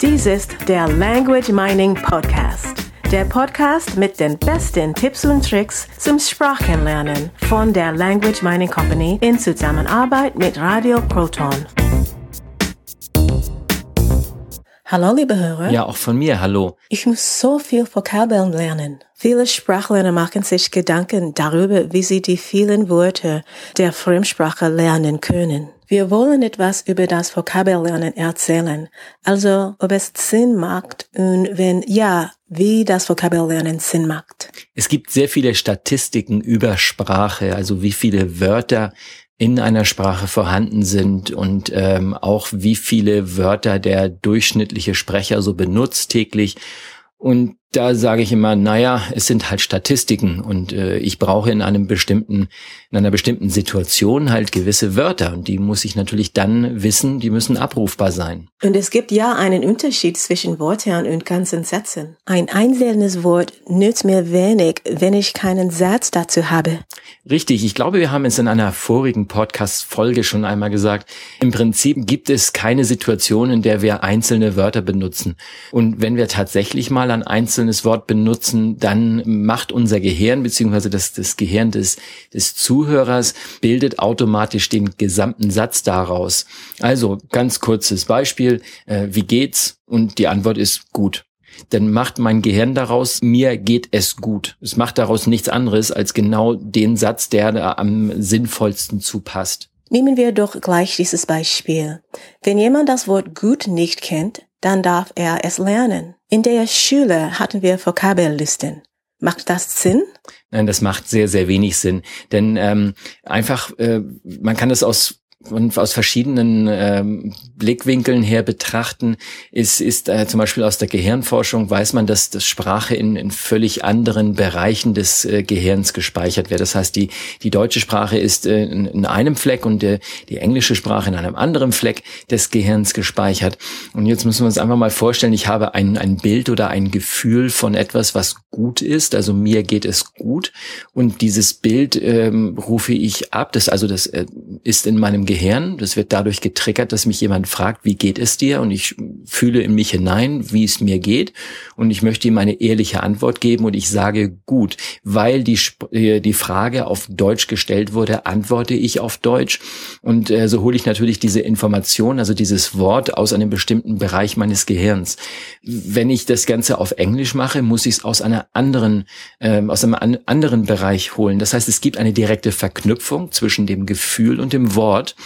Dies ist der Language Mining Podcast. Der Podcast mit den besten Tipps und Tricks zum Sprachenlernen von der Language Mining Company in Zusammenarbeit mit Radio Proton. Hallo, liebe Hörer. Ja, auch von mir, hallo. Ich muss so viel Vokabeln lernen. Viele Sprachlerner machen sich Gedanken darüber, wie sie die vielen Wörter der Fremdsprache lernen können. Wir wollen etwas über das Vokabellernen erzählen, also ob es Sinn macht und wenn ja, wie das Vokabellernen Sinn macht. Es gibt sehr viele Statistiken über Sprache, also wie viele Wörter in einer Sprache vorhanden sind und ähm, auch wie viele Wörter der durchschnittliche Sprecher so benutzt täglich. Und da sage ich immer, naja, es sind halt Statistiken und äh, ich brauche in einem bestimmten, in einer bestimmten Situation halt gewisse Wörter und die muss ich natürlich dann wissen, die müssen abrufbar sein. Und es gibt ja einen Unterschied zwischen Wörtern und ganzen Sätzen. Ein einzelnes Wort nützt mir wenig, wenn ich keinen Satz dazu habe. Richtig, ich glaube, wir haben es in einer vorigen Podcast-Folge schon einmal gesagt. Im Prinzip gibt es keine Situation, in der wir einzelne Wörter benutzen. Und wenn wir tatsächlich mal an einzelnen einzelnes Wort benutzen, dann macht unser Gehirn beziehungsweise das, das Gehirn des, des Zuhörers bildet automatisch den gesamten Satz daraus. Also ganz kurzes Beispiel, äh, wie geht's? Und die Antwort ist gut dann macht mein Gehirn daraus, mir geht es gut. Es macht daraus nichts anderes als genau den Satz, der da am sinnvollsten zupasst. Nehmen wir doch gleich dieses Beispiel. Wenn jemand das Wort gut nicht kennt, dann darf er es lernen. In der Schule hatten wir Vokabellisten. Macht das Sinn? Nein, das macht sehr, sehr wenig Sinn. Denn ähm, einfach, äh, man kann das aus und aus verschiedenen ähm, Blickwinkeln her betrachten, ist, ist äh, zum Beispiel aus der Gehirnforschung weiß man, dass das Sprache in, in völlig anderen Bereichen des äh, Gehirns gespeichert wird. Das heißt, die, die deutsche Sprache ist äh, in, in einem Fleck und der, die englische Sprache in einem anderen Fleck des Gehirns gespeichert. Und jetzt müssen wir uns einfach mal vorstellen, ich habe ein, ein Bild oder ein Gefühl von etwas, was gut ist, also mir geht es gut und dieses Bild ähm, rufe ich ab, das also das äh, ist in meinem Gehirn Gehirn. Das wird dadurch getriggert, dass mich jemand fragt, wie geht es dir? Und ich fühle in mich hinein, wie es mir geht. Und ich möchte ihm eine ehrliche Antwort geben und ich sage gut, weil die, äh, die Frage auf Deutsch gestellt wurde, antworte ich auf Deutsch. Und äh, so hole ich natürlich diese Information, also dieses Wort aus einem bestimmten Bereich meines Gehirns. Wenn ich das Ganze auf Englisch mache, muss ich es aus einer anderen, äh, aus einem an anderen Bereich holen. Das heißt, es gibt eine direkte Verknüpfung zwischen dem Gefühl und dem Wort.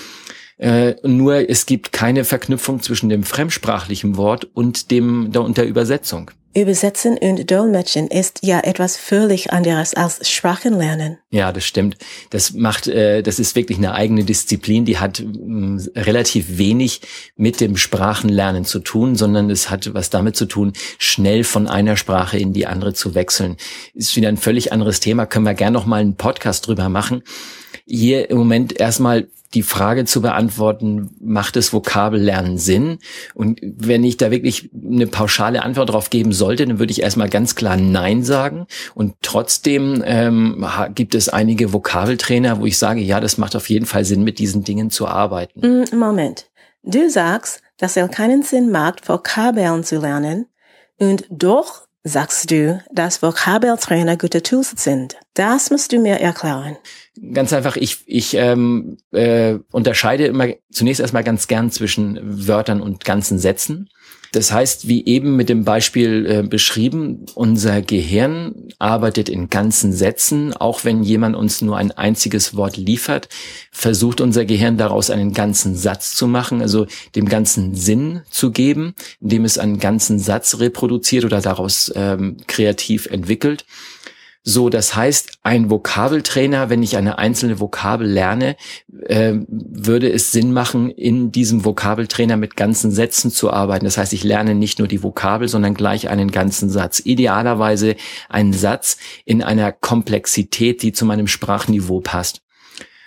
Äh, nur es gibt keine Verknüpfung zwischen dem fremdsprachlichen Wort und dem und der Übersetzung. Übersetzen und Dolmetschen ist ja etwas völlig anderes als Sprachenlernen. Ja, das stimmt. Das macht, äh, das ist wirklich eine eigene Disziplin, die hat mh, relativ wenig mit dem Sprachenlernen zu tun, sondern es hat was damit zu tun, schnell von einer Sprache in die andere zu wechseln. Ist wieder ein völlig anderes Thema, können wir gerne noch mal einen Podcast drüber machen. Hier im Moment erstmal die Frage zu beantworten, macht es Vokabellernen Sinn? Und wenn ich da wirklich eine pauschale Antwort drauf geben sollte, dann würde ich erstmal ganz klar Nein sagen. Und trotzdem ähm, gibt es einige Vokabeltrainer, wo ich sage, ja, das macht auf jeden Fall Sinn, mit diesen Dingen zu arbeiten. Mm, Moment. Du sagst, dass es keinen Sinn macht, Vokabeln zu lernen. Und doch sagst du, dass Vokabeltrainer gute Tools sind. Das musst du mir erklären. Ganz einfach, ich, ich ähm, äh, unterscheide immer zunächst erstmal ganz gern zwischen Wörtern und ganzen Sätzen. Das heißt, wie eben mit dem Beispiel äh, beschrieben, unser Gehirn arbeitet in ganzen Sätzen. Auch wenn jemand uns nur ein einziges Wort liefert, versucht unser Gehirn daraus einen ganzen Satz zu machen, also dem ganzen Sinn zu geben, indem es einen ganzen Satz reproduziert oder daraus ähm, kreativ entwickelt. So, das heißt, ein Vokabeltrainer, wenn ich eine einzelne Vokabel lerne, äh, würde es Sinn machen, in diesem Vokabeltrainer mit ganzen Sätzen zu arbeiten. Das heißt, ich lerne nicht nur die Vokabel, sondern gleich einen ganzen Satz. Idealerweise einen Satz in einer Komplexität, die zu meinem Sprachniveau passt.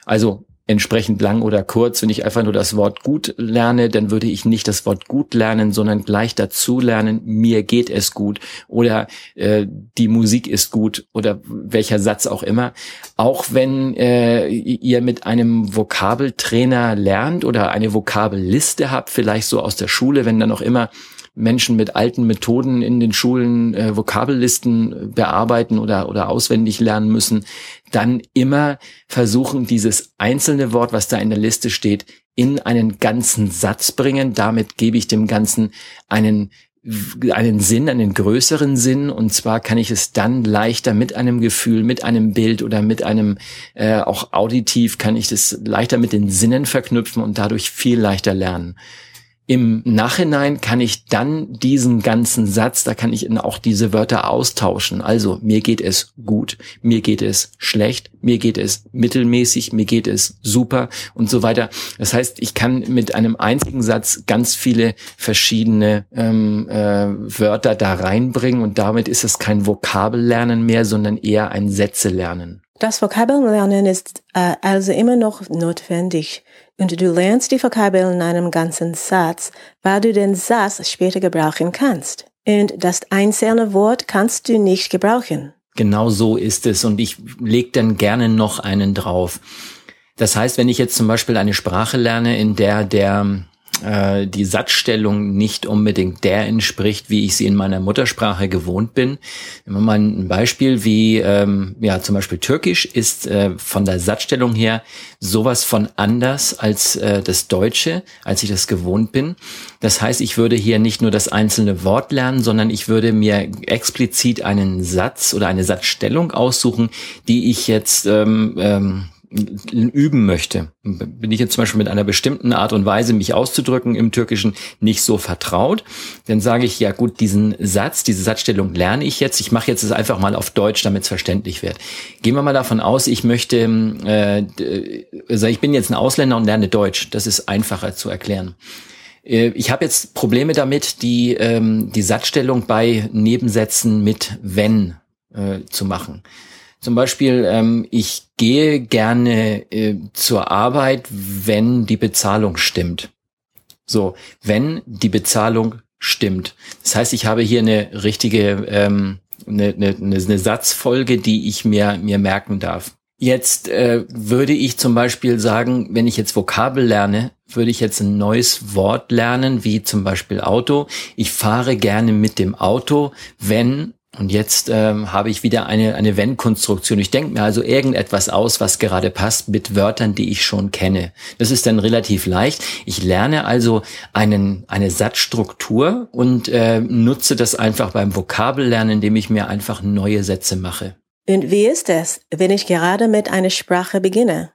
Also entsprechend lang oder kurz. Wenn ich einfach nur das Wort gut lerne, dann würde ich nicht das Wort gut lernen, sondern gleich dazu lernen, mir geht es gut oder äh, die Musik ist gut oder welcher Satz auch immer. Auch wenn äh, ihr mit einem Vokabeltrainer lernt oder eine Vokabelliste habt, vielleicht so aus der Schule, wenn dann auch immer Menschen mit alten Methoden in den Schulen äh, Vokabellisten bearbeiten oder, oder auswendig lernen müssen, dann immer versuchen, dieses einzelne Wort, was da in der Liste steht, in einen ganzen Satz bringen. Damit gebe ich dem Ganzen einen einen Sinn, einen größeren Sinn. Und zwar kann ich es dann leichter mit einem Gefühl, mit einem Bild oder mit einem äh, auch auditiv kann ich das leichter mit den Sinnen verknüpfen und dadurch viel leichter lernen. Im Nachhinein kann ich dann diesen ganzen Satz, da kann ich auch diese Wörter austauschen. Also mir geht es gut, mir geht es schlecht, mir geht es mittelmäßig, mir geht es super und so weiter. Das heißt, ich kann mit einem einzigen Satz ganz viele verschiedene ähm, äh, Wörter da reinbringen und damit ist es kein Vokabellernen mehr, sondern eher ein Sätzelernen. Das Vokabellernen ist äh, also immer noch notwendig und du lernst die Vokabeln in einem ganzen Satz, weil du den Satz später gebrauchen kannst. Und das einzelne Wort kannst du nicht gebrauchen. Genau so ist es und ich leg dann gerne noch einen drauf. Das heißt, wenn ich jetzt zum Beispiel eine Sprache lerne, in der der äh, die Satzstellung nicht unbedingt der entspricht, wie ich sie in meiner Muttersprache gewohnt bin. Wir mal ein Beispiel wie, ähm, ja, zum Beispiel Türkisch ist äh, von der Satzstellung her sowas von anders als äh, das Deutsche, als ich das gewohnt bin. Das heißt, ich würde hier nicht nur das einzelne Wort lernen, sondern ich würde mir explizit einen Satz oder eine Satzstellung aussuchen, die ich jetzt ähm, ähm, üben möchte, bin ich jetzt zum Beispiel mit einer bestimmten Art und Weise, mich auszudrücken im Türkischen nicht so vertraut, dann sage ich, ja gut, diesen Satz, diese Satzstellung lerne ich jetzt. Ich mache jetzt es einfach mal auf Deutsch, damit es verständlich wird. Gehen wir mal davon aus, ich möchte, äh, also ich bin jetzt ein Ausländer und lerne Deutsch. Das ist einfacher zu erklären. Äh, ich habe jetzt Probleme damit, die, ähm, die Satzstellung bei Nebensätzen mit wenn äh, zu machen. Zum Beispiel, ähm, ich gehe gerne äh, zur Arbeit, wenn die Bezahlung stimmt. So, wenn die Bezahlung stimmt. Das heißt, ich habe hier eine richtige ähm, eine, eine, eine Satzfolge, die ich mir mir merken darf. Jetzt äh, würde ich zum Beispiel sagen, wenn ich jetzt Vokabel lerne, würde ich jetzt ein neues Wort lernen, wie zum Beispiel Auto. Ich fahre gerne mit dem Auto, wenn und jetzt ähm, habe ich wieder eine, eine Wenn-Konstruktion. Ich denke mir also irgendetwas aus, was gerade passt mit Wörtern, die ich schon kenne. Das ist dann relativ leicht. Ich lerne also einen, eine Satzstruktur und äh, nutze das einfach beim Vokabellernen, indem ich mir einfach neue Sätze mache. Und wie ist es, wenn ich gerade mit einer Sprache beginne?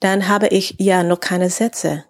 Dann habe ich ja noch keine Sätze.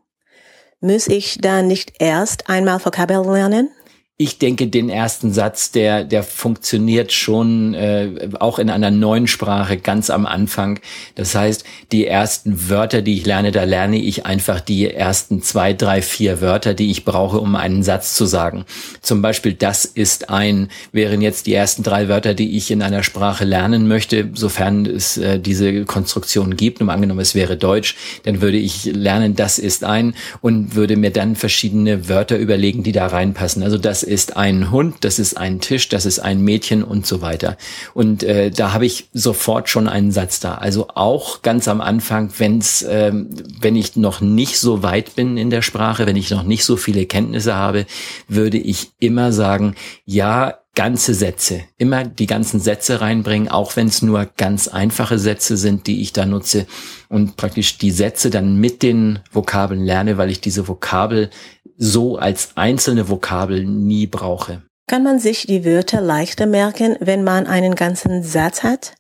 Muss ich dann nicht erst einmal Vokabel lernen? Ich denke, den ersten Satz, der, der funktioniert schon äh, auch in einer neuen Sprache ganz am Anfang. Das heißt, die ersten Wörter, die ich lerne, da lerne ich einfach die ersten zwei, drei, vier Wörter, die ich brauche, um einen Satz zu sagen. Zum Beispiel, das ist ein, wären jetzt die ersten drei Wörter, die ich in einer Sprache lernen möchte, sofern es äh, diese Konstruktion gibt. Und angenommen, es wäre Deutsch, dann würde ich lernen, das ist ein und würde mir dann verschiedene Wörter überlegen, die da reinpassen. Also das ist ein Hund, das ist ein Tisch, das ist ein Mädchen und so weiter. Und äh, da habe ich sofort schon einen Satz da. Also auch ganz am Anfang, wenn's, ähm, wenn ich noch nicht so weit bin in der Sprache, wenn ich noch nicht so viele Kenntnisse habe, würde ich immer sagen, ja, ganze Sätze, immer die ganzen Sätze reinbringen, auch wenn es nur ganz einfache Sätze sind, die ich da nutze und praktisch die Sätze dann mit den Vokabeln lerne, weil ich diese Vokabel so als einzelne Vokabel nie brauche. Kann man sich die Wörter leichter merken, wenn man einen ganzen Satz hat?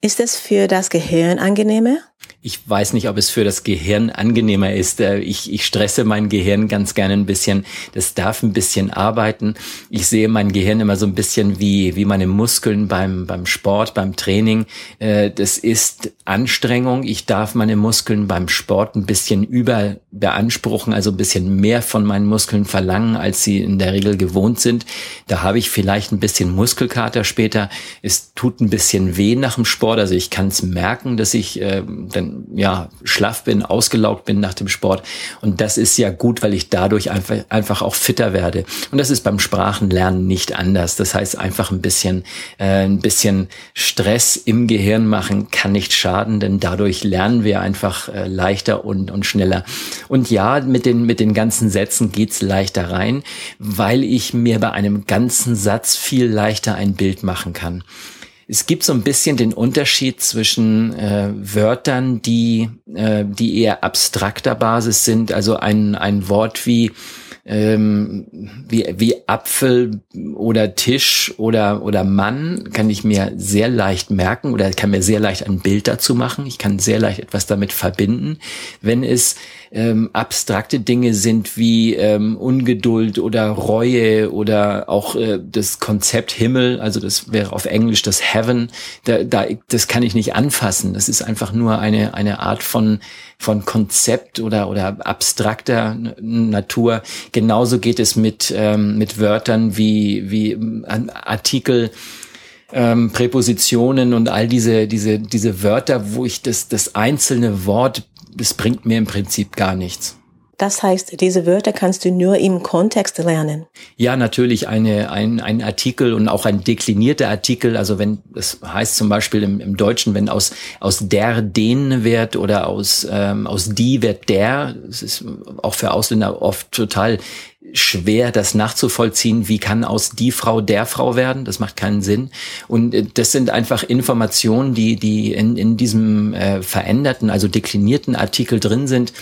Ist es für das Gehirn angenehmer? Ich weiß nicht, ob es für das Gehirn angenehmer ist. Äh, ich, ich stresse mein Gehirn ganz gerne ein bisschen. Das darf ein bisschen arbeiten. Ich sehe mein Gehirn immer so ein bisschen wie, wie meine Muskeln beim, beim Sport, beim Training. Äh, das ist Anstrengung. Ich darf meine Muskeln beim Sport ein bisschen über beanspruchen, also ein bisschen mehr von meinen Muskeln verlangen, als sie in der Regel gewohnt sind. Da habe ich vielleicht ein bisschen Muskelkater später. Es tut ein bisschen weh nach dem Sport. Also ich kann es merken, dass ich, äh, dann ja schlaff bin, ausgelaugt bin nach dem Sport. Und das ist ja gut, weil ich dadurch einfach, einfach auch fitter werde. Und das ist beim Sprachenlernen nicht anders. Das heißt, einfach ein bisschen, äh, ein bisschen Stress im Gehirn machen kann nicht schaden, denn dadurch lernen wir einfach äh, leichter und, und schneller. Und ja, mit den, mit den ganzen Sätzen geht's leichter rein, weil ich mir bei einem ganzen Satz viel leichter ein Bild machen kann. Es gibt so ein bisschen den Unterschied zwischen äh, Wörtern, die, äh, die eher abstrakter Basis sind, also ein, ein Wort wie ähm, wie, wie Apfel oder Tisch oder, oder Mann kann ich mir sehr leicht merken oder kann mir sehr leicht ein Bild dazu machen. Ich kann sehr leicht etwas damit verbinden. Wenn es ähm, abstrakte Dinge sind wie ähm, Ungeduld oder Reue oder auch äh, das Konzept Himmel, also das wäre auf Englisch das Heaven, da, da, das kann ich nicht anfassen. Das ist einfach nur eine, eine Art von, von Konzept oder, oder abstrakter Natur. Genauso geht es mit, ähm, mit Wörtern wie, wie ähm, Artikel, ähm, Präpositionen und all diese, diese, diese Wörter, wo ich das, das einzelne Wort das bringt mir im Prinzip gar nichts. Das heißt, diese Wörter kannst du nur im Kontext lernen. Ja, natürlich eine, ein, ein Artikel und auch ein deklinierter Artikel. Also wenn, das heißt zum Beispiel im, im Deutschen, wenn aus, aus der den wird oder aus, ähm, aus die wird der, das ist auch für Ausländer oft total schwer, das nachzuvollziehen. Wie kann aus die Frau der Frau werden? Das macht keinen Sinn. Und äh, das sind einfach Informationen, die, die in, in diesem äh, veränderten, also deklinierten Artikel drin sind,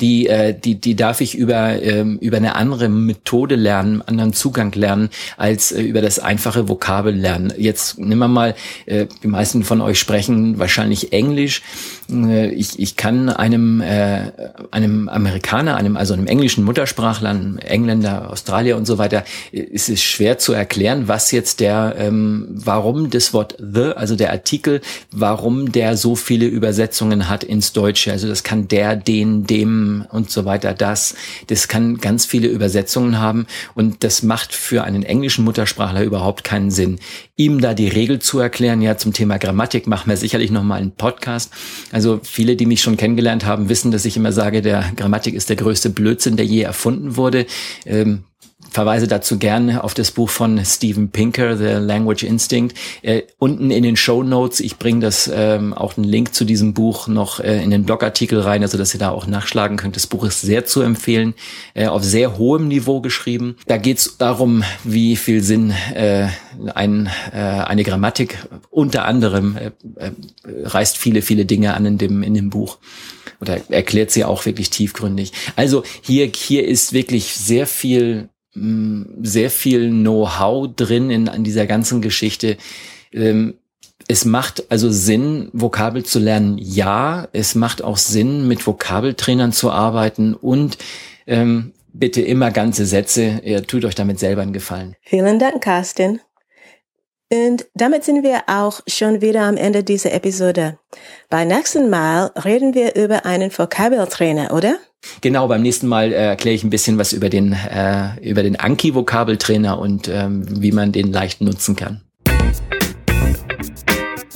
die, äh, die, die darf ich über, ähm, über eine andere Methode lernen, anderen Zugang lernen, als äh, über das einfache Vokabel lernen. Jetzt nehmen wir mal, äh, die meisten von euch sprechen wahrscheinlich Englisch. Äh, ich, ich kann einem, äh, einem Amerikaner, einem, also einem englischen Muttersprachler, einem Engländer, Australier und so weiter, äh, ist es schwer zu erklären, was jetzt der, ähm, warum das Wort the, also der Artikel, warum der so viele Übersetzungen hat ins Deutsche. Also das kann der, den, dem, und so weiter, das. Das kann ganz viele Übersetzungen haben und das macht für einen englischen Muttersprachler überhaupt keinen Sinn. Ihm da die Regel zu erklären, ja, zum Thema Grammatik machen wir sicherlich nochmal einen Podcast. Also viele, die mich schon kennengelernt haben, wissen, dass ich immer sage, der Grammatik ist der größte Blödsinn, der je erfunden wurde. Ähm, verweise dazu gerne auf das Buch von Steven Pinker, The Language Instinct. Äh, unten in den Show Notes, ich bringe das ähm, auch einen Link zu diesem Buch noch äh, in den Blogartikel rein, also dass ihr da auch nachschlagen könnt. Das Buch ist sehr zu empfehlen, äh, auf sehr hohem Niveau geschrieben. Da geht es darum, wie viel Sinn äh, ein, äh, eine Grammatik unter anderem äh, äh, reißt viele, viele Dinge an in dem, in dem Buch oder erklärt sie auch wirklich tiefgründig. Also hier, hier ist wirklich sehr viel sehr viel Know-how drin in, an dieser ganzen Geschichte. Ähm, es macht also Sinn, Vokabel zu lernen. Ja, es macht auch Sinn, mit Vokabeltrainern zu arbeiten und ähm, bitte immer ganze Sätze. Ihr tut euch damit selber einen Gefallen. Vielen Dank, Carsten. Und damit sind wir auch schon wieder am Ende dieser Episode. Beim nächsten Mal reden wir über einen Vokabeltrainer, oder? Genau, beim nächsten Mal äh, erkläre ich ein bisschen was über den, äh, über den Anki-Vokabeltrainer und ähm, wie man den leicht nutzen kann.